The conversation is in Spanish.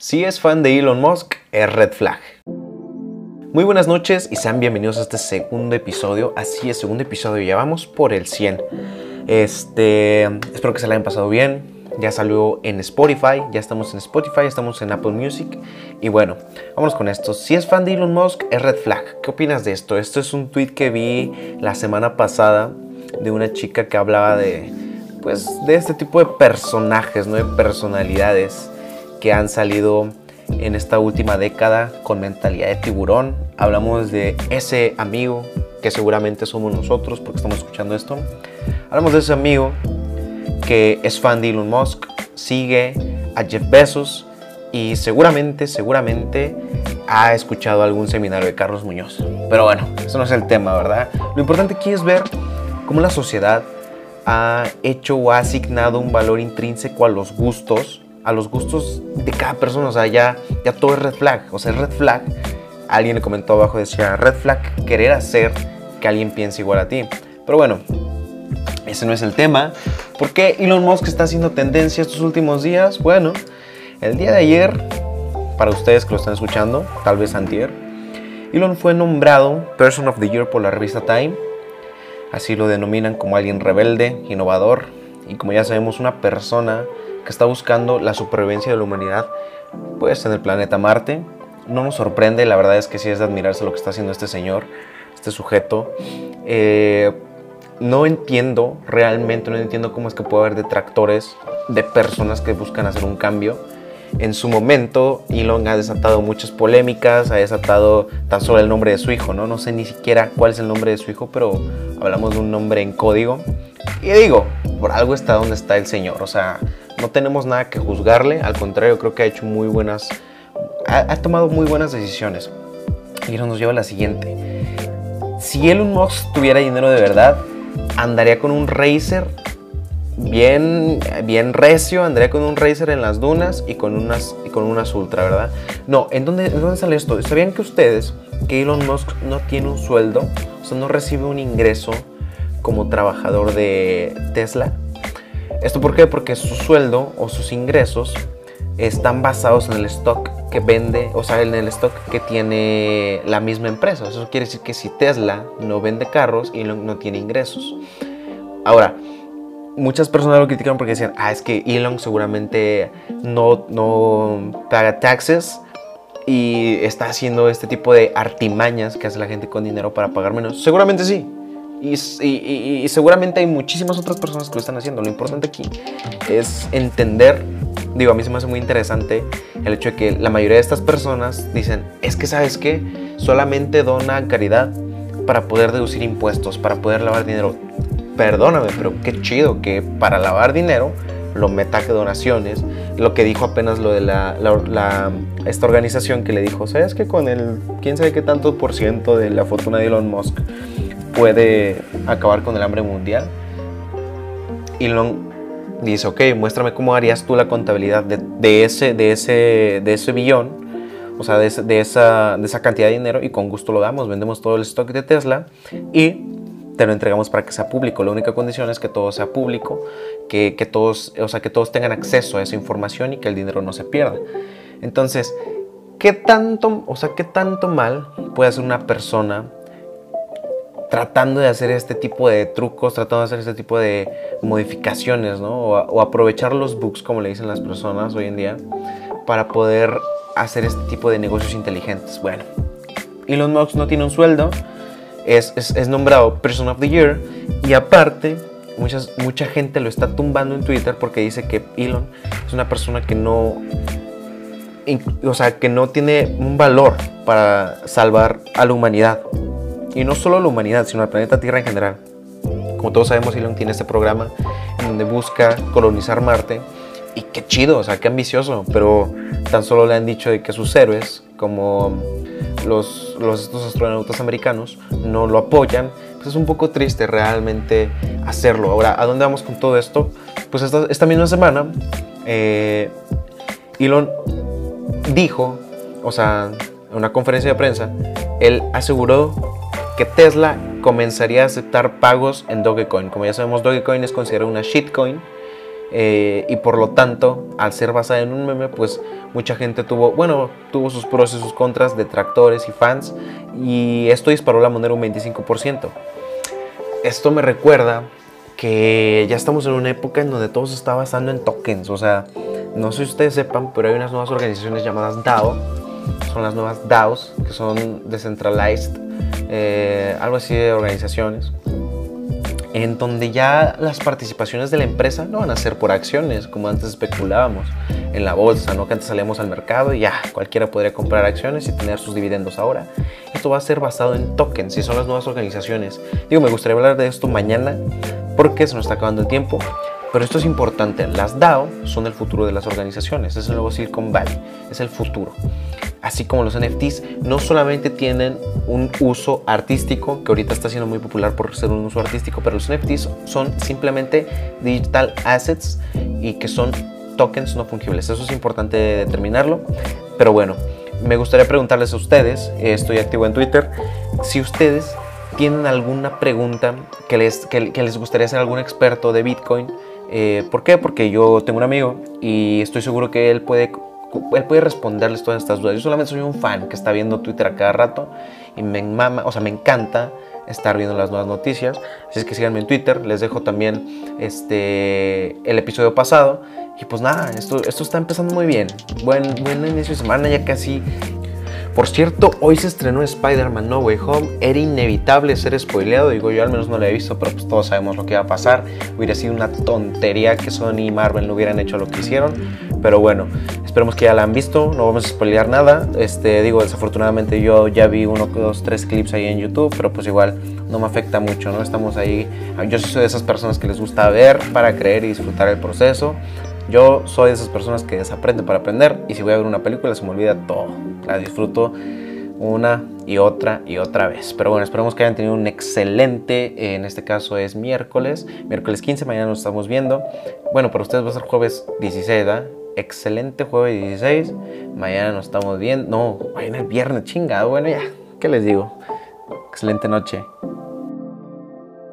Si es fan de Elon Musk, es red flag. Muy buenas noches y sean bienvenidos a este segundo episodio. Así es, segundo episodio, ya vamos por el 100. Este, espero que se la hayan pasado bien. Ya salió en Spotify, ya estamos en Spotify, estamos en Apple Music. Y bueno, vamos con esto. Si es fan de Elon Musk, es red flag. ¿Qué opinas de esto? Esto es un tweet que vi la semana pasada de una chica que hablaba de, pues, de este tipo de personajes, ¿no? De personalidades que han salido en esta última década con mentalidad de tiburón. Hablamos de ese amigo que seguramente somos nosotros porque estamos escuchando esto. Hablamos de ese amigo que es fan de Elon Musk, sigue a Jeff Bezos y seguramente, seguramente ha escuchado algún seminario de Carlos Muñoz. Pero bueno, eso no es el tema, ¿verdad? Lo importante aquí es ver cómo la sociedad ha hecho o ha asignado un valor intrínseco a los gustos a los gustos de cada persona. O sea, ya, ya todo es red flag. O sea, red flag. Alguien le comentó abajo, decía, red flag, querer hacer que alguien piense igual a ti. Pero bueno, ese no es el tema. ¿Por qué Elon Musk está haciendo tendencia estos últimos días? Bueno, el día de ayer, para ustedes que lo están escuchando, tal vez antier, Elon fue nombrado Person of the Year por la revista Time. Así lo denominan como alguien rebelde, innovador y como ya sabemos una persona que está buscando la supervivencia de la humanidad, pues en el planeta Marte. No nos sorprende, la verdad es que sí es de admirarse lo que está haciendo este señor, este sujeto. Eh, no entiendo, realmente no entiendo cómo es que puede haber detractores de personas que buscan hacer un cambio. En su momento, Elon ha desatado muchas polémicas, ha desatado tan solo el nombre de su hijo, ¿no? No sé ni siquiera cuál es el nombre de su hijo, pero hablamos de un nombre en código. Y digo, por algo está donde está el Señor, o sea, no tenemos nada que juzgarle, al contrario, creo que ha hecho muy buenas, ha, tomado muy buenas decisiones. Y eso nos lleva a la siguiente. Si Elon Musk tuviera dinero de verdad, andaría con un Racer bien, bien recio, andaría con un Racer en las dunas y con unas, y con unas Ultra, ¿verdad? No, ¿en dónde, ¿en dónde sale esto? ¿Sabían que ustedes, que Elon Musk no tiene un sueldo? O sea, no recibe un ingreso como trabajador de Tesla. ¿Esto por qué? Porque su sueldo o sus ingresos están basados en el stock que vende, o sea, en el stock que tiene la misma empresa. Eso quiere decir que si Tesla no vende carros, Elon no tiene ingresos. Ahora, muchas personas lo critican porque decían, ah, es que Elon seguramente no, no paga taxes y está haciendo este tipo de artimañas que hace la gente con dinero para pagar menos. Seguramente sí, y, seguramente hay muchísimas otras personas que lo están haciendo. Lo importante aquí es entender, digo, a mí se me hace muy interesante el hecho de que la mayoría de estas personas dicen, es que sabes qué, solamente dona caridad para poder deducir impuestos, para poder lavar dinero. Perdóname, pero qué chido que para lavar dinero lo meta que donaciones. Lo que dijo apenas lo de la, esta organización que le dijo, ¿sabes que con el quién sabe qué tanto por ciento de la fortuna de Elon Musk puede acabar con el hambre mundial. Elon dice, ok, muéstrame cómo harías tú la contabilidad de, ese, de, ese, de ese billón, o sea, de, esa, de esa cantidad de dinero y con gusto lo damos, vendemos todo el stock de Tesla y te lo entregamos para que sea público. La única condición es que todo sea público, que, que, todos, o sea, que todos tengan acceso a esa información y que el dinero no se pierda. Entonces, ¿qué tanto, o sea, qué tanto mal puede hacer una persona tratando de hacer este tipo de trucos, tratando de hacer este tipo de modificaciones, ¿no? O, aprovechar los bugs, como le dicen las personas hoy en día, para poder hacer este tipo de negocios inteligentes. Bueno, Elon Musk no tiene un sueldo, es, nombrado Person of the Year y aparte mucha gente lo está tumbando en Twitter porque dice que Elon es una persona que no, o sea, que no tiene un valor para salvar a la humanidad. Y no solo la humanidad, sino el planeta Tierra en general. Como todos sabemos, Elon tiene este programa en donde busca colonizar Marte. Y qué chido, o sea, qué ambicioso. Pero tan solo le han dicho de que sus héroes, como los, los estos astronautas americanos, no lo apoyan. Pues es un poco triste realmente hacerlo. Ahora, ¿a dónde vamos con todo esto? Pues esta, esta misma semana, eh, Elon dijo, o sea, en una conferencia de prensa, él aseguró que Tesla comenzaría a aceptar pagos en Dogecoin. Como ya sabemos, Dogecoin es considerado una shitcoin Eh, y por lo tanto, al ser basada en un meme, pues mucha gente tuvo, bueno, tuvo sus pros y sus contras, detractores y fans, y esto disparó la moneda un 25%. Esto me recuerda que ya estamos en una época en donde todo se está basando en tokens, o sea, no sé si ustedes sepan, pero hay unas nuevas organizaciones llamadas DAO, son las nuevas DAOs, que son Decentralized, eh, algo así de organizaciones, en donde ya las participaciones de la empresa no van a ser por acciones, como antes especulábamos en la bolsa, ¿no? que antes salíamos al mercado y ya cualquiera podría comprar acciones y tener sus dividendos ahora. Esto va a ser basado en tokens y son las nuevas organizaciones. Digo, me gustaría hablar de esto mañana porque se nos está acabando el tiempo. Pero esto es importante, las DAO son el futuro de las organizaciones, es el nuevo Silicon Valley, es el futuro así como los NFTs, no solamente tienen un uso artístico, que ahorita está siendo muy popular por ser un uso artístico, pero los NFTs son simplemente digital assets y que son tokens no fungibles. Eso es importante determinarlo. Pero bueno, me gustaría preguntarles a ustedes, estoy activo en Twitter, si ustedes tienen alguna pregunta que les, que, les gustaría hacer algún experto de Bitcoin. Eh, ¿Por qué? Porque yo tengo un amigo y estoy seguro que él puede él puede responderles todas estas dudas. Yo solamente soy un fan que está viendo Twitter a cada rato y me mama, o sea, me encanta estar viendo las nuevas noticias. Así es que síganme en Twitter, les dejo también este, el episodio pasado. Y pues nada, esto, esto está empezando muy bien. Buen, buen inicio de semana, ya casi por cierto, hoy se estrenó Spider-Man No Way Home. Era inevitable ser spoileado. Digo, yo al menos no lo he visto, pero pues todos sabemos lo que iba a pasar. Hubiera sido una tontería que Sony y Marvel no hubieran hecho lo que hicieron. Pero bueno, esperemos que ya la han visto. No vamos a spoilear nada. Este, digo, desafortunadamente yo ya vi uno, dos, tres clips ahí en YouTube, pero pues igual no me afecta mucho, ¿no? Estamos ahí. Yo soy de esas personas que les gusta ver para creer y disfrutar el proceso. Yo soy de esas personas que desaprenden para aprender y si voy a ver una película se me olvida todo. La disfruto una y otra y otra vez. Pero bueno, esperemos que hayan tenido un excelente, en este caso es miércoles, miércoles 15, mañana nos estamos viendo. Bueno, para ustedes va a ser jueves 16, ¿verdad? Excelente jueves 16, mañana nos estamos viendo. No, mañana es viernes, chingado, bueno ya, ¿qué les digo? Excelente noche.